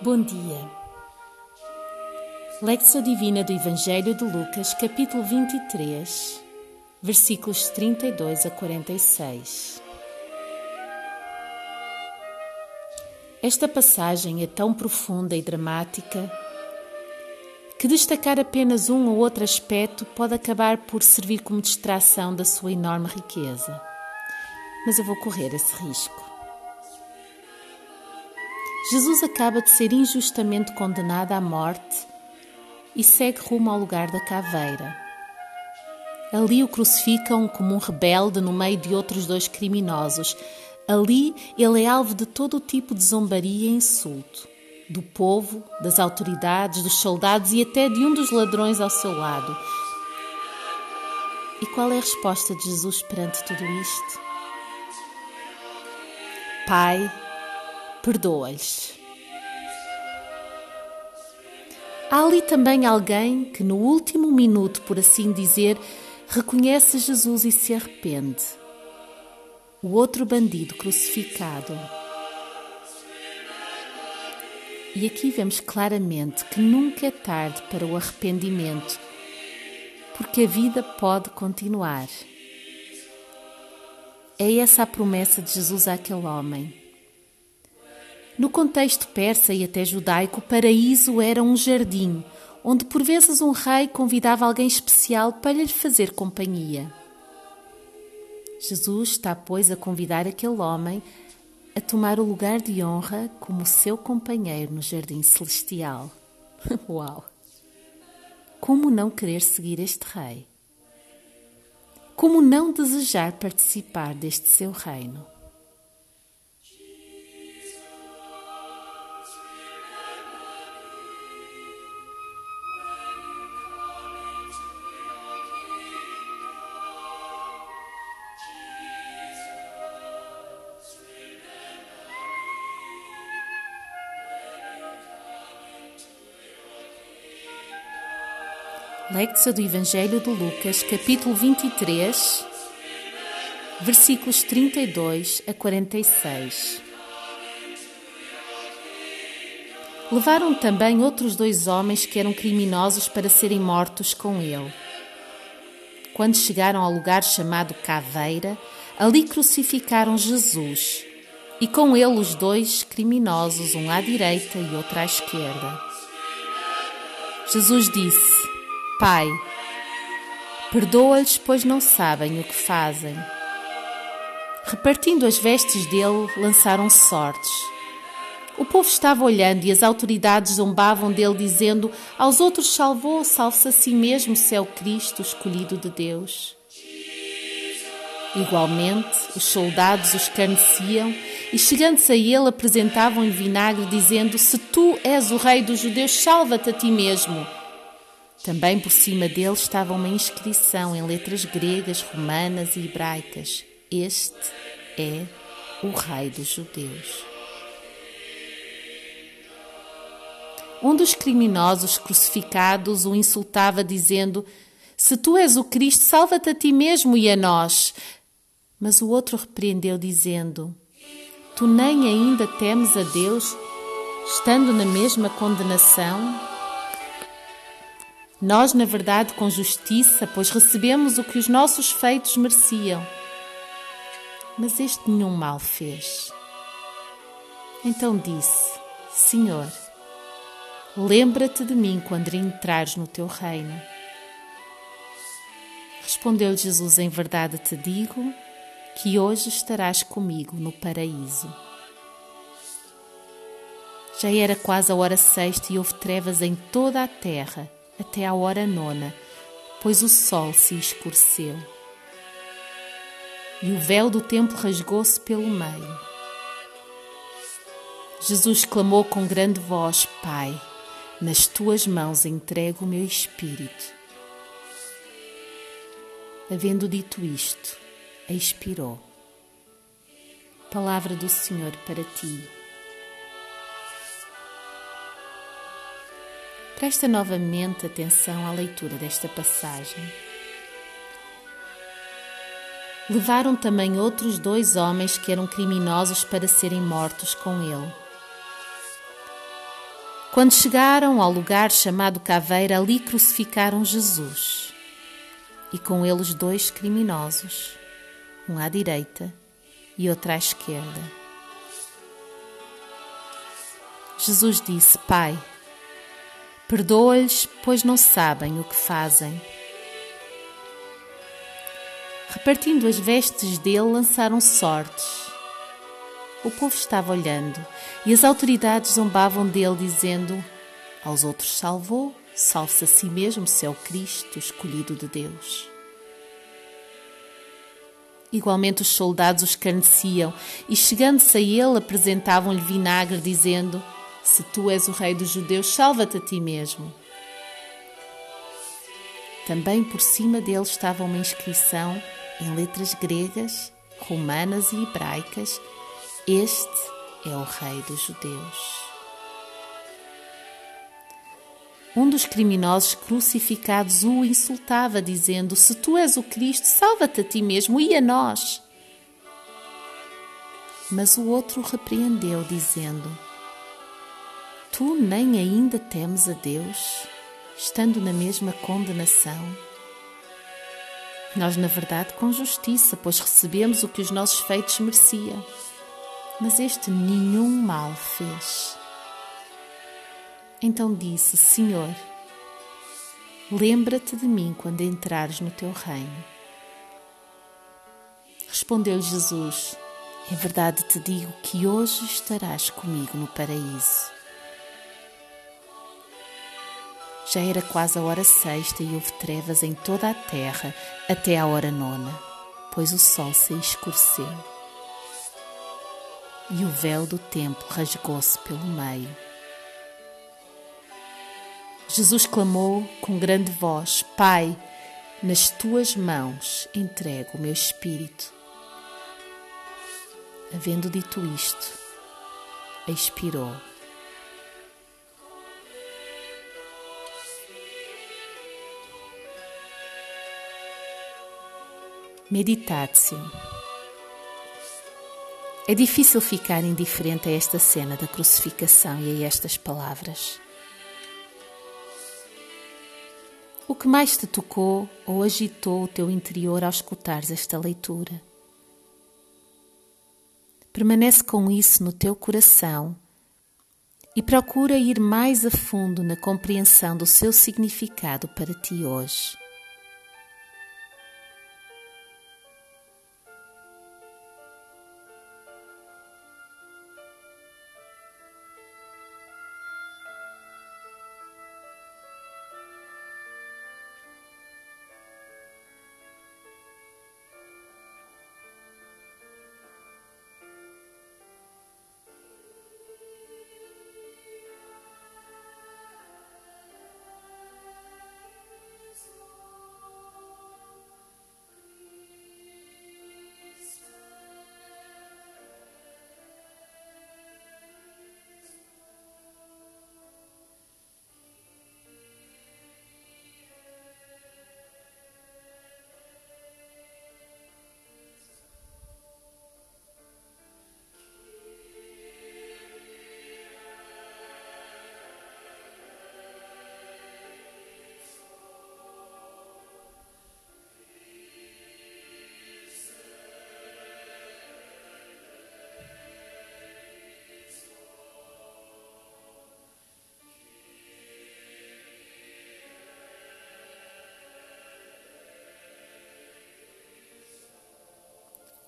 Bom dia. Lecção Divina do Evangelho de Lucas, capítulo 23, versículos 32 a 46. Esta passagem é tão profunda e dramática que destacar apenas um ou outro aspecto pode acabar por servir como distração da sua enorme riqueza. Mas eu vou correr esse risco. Jesus acaba de ser injustamente condenado à morte e segue rumo ao lugar da caveira. Ali o crucificam como um rebelde no meio de outros dois criminosos. Ali ele é alvo de todo o tipo de zombaria e insulto. Do povo, das autoridades, dos soldados e até de um dos ladrões ao seu lado. E qual é a resposta de Jesus perante tudo isto? Pai, perdoa-lhes. Há ali também alguém que, no último minuto, por assim dizer, reconhece Jesus e se arrepende. O outro bandido crucificado. E aqui vemos claramente que nunca é tarde para o arrependimento, porque a vida pode continuar. É essa a promessa de Jesus àquele homem. No contexto persa e até judaico, o paraíso era um jardim, onde por vezes um rei convidava alguém especial para lhe fazer companhia. Jesus está, pois, a convidar aquele homem a tomar o lugar de honra como seu companheiro no jardim celestial. Uau! Como não querer seguir este rei? Como não desejar participar deste seu reino? Lectura do Evangelho de Lucas, capítulo 23, versículos 32 a 46. Levaram também outros dois homens que eram criminosos para serem mortos com ele. Quando chegaram ao lugar chamado Caveira, ali crucificaram Jesus e com ele os dois criminosos, um à direita e outro à esquerda. Jesus disse: Pai, perdoa-lhes, pois não sabem o que fazem. Repartindo as vestes dele, lançaram sortes. O povo estava olhando e as autoridades zombavam dele, dizendo: Aos outros salvou, salve-se a si mesmo, se é o Cristo, escolhido de Deus. Igualmente, os soldados o escarneciam e, chegando-se a ele, apresentavam em vinagre, dizendo: Se tu és o rei dos judeus, salva-te a ti mesmo. Também por cima dele estava uma inscrição em letras gregas, romanas e hebraicas: Este é o Rei dos Judeus. Um dos criminosos crucificados o insultava, dizendo: Se tu és o Cristo, salva-te a ti mesmo e a nós. Mas o outro repreendeu, dizendo: Tu nem ainda temes a Deus, estando na mesma condenação? Nós, na verdade, com justiça, pois recebemos o que os nossos feitos mereciam. Mas este nenhum mal fez. Então disse: Senhor, lembra-te de mim quando entrares no teu reino. Respondeu Jesus: Em verdade te digo que hoje estarás comigo no paraíso. Já era quase a hora sexta e houve trevas em toda a terra até à hora nona, pois o sol se escureceu. E o véu do templo rasgou-se pelo meio. Jesus clamou com grande voz: Pai, nas tuas mãos entrego o meu espírito. Havendo dito isto, expirou. Palavra do Senhor para ti. Presta novamente atenção à leitura desta passagem. Levaram também outros dois homens que eram criminosos para serem mortos com ele. Quando chegaram ao lugar chamado Caveira, ali crucificaram Jesus e com eles dois criminosos, um à direita e outro à esquerda. Jesus disse: Pai, perdoa-lhes, pois não sabem o que fazem. Repartindo as vestes dele, lançaram sortes. O povo estava olhando e as autoridades zombavam dele, dizendo: Aos outros salvou, salve-se a si mesmo, se é o Cristo, escolhido de Deus. Igualmente os soldados o escarneciam e, chegando-se a ele, apresentavam-lhe vinagre, dizendo: Se tu és o rei dos judeus, salva-te a ti mesmo. Também por cima dele estava uma inscrição em letras gregas, romanas e hebraicas: Este é o rei dos judeus. Um dos criminosos crucificados o insultava, dizendo: Se tu és o Cristo, salva-te a ti mesmo e a nós. Mas o outro repreendeu, dizendo: Tu nem ainda temes a Deus, estando na mesma condenação? Nós, na verdade, com justiça, pois recebemos o que os nossos feitos mereciam. Mas este nenhum mal fez. Então disse: Senhor, lembra-te de mim quando entrares no teu reino. Respondeu Jesus: Em verdade te digo que hoje estarás comigo no paraíso. Já era quase a hora sexta e houve trevas em toda a terra até à hora nona, pois o sol se escureceu. E o véu do templo rasgou-se pelo meio Jesus clamou com grande voz: Pai, nas tuas mãos entrego o meu espírito. Havendo dito isto, expirou. Meditatio. É difícil ficar indiferente a esta cena da crucificação e a estas palavras. O que mais te tocou ou agitou o teu interior ao escutares esta leitura? Permanece com isso no teu coração e procura ir mais a fundo na compreensão do seu significado para ti hoje.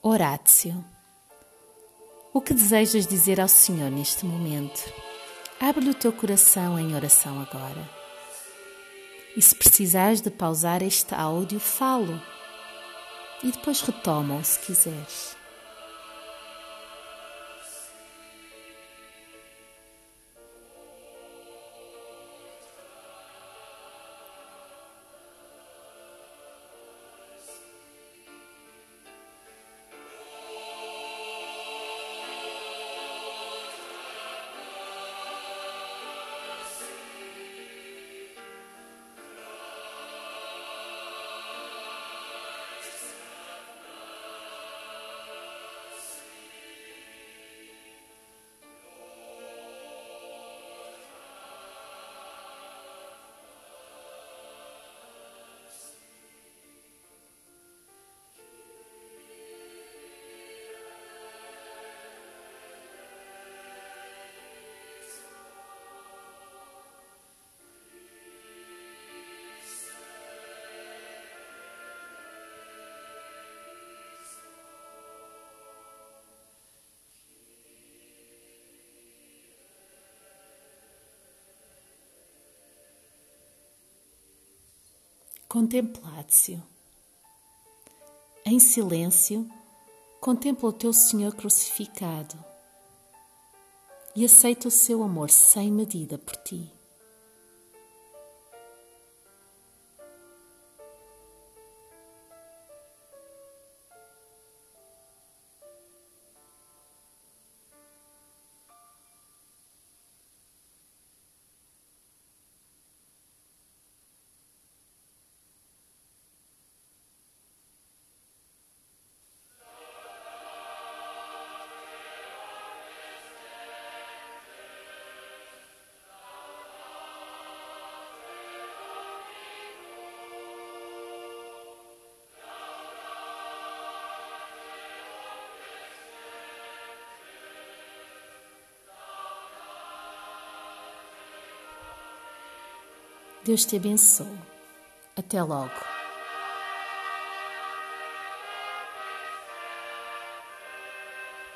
Horácio. O que desejas dizer ao Senhor neste momento? Abre-lhe o teu coração em oração agora. E se precisares de pausar este áudio, falo. E depois retoma-o se quiseres. Contemplatio. Em silêncio, contempla o teu Senhor crucificado e aceita o seu amor sem medida por ti. Deus te abençoe. Até logo.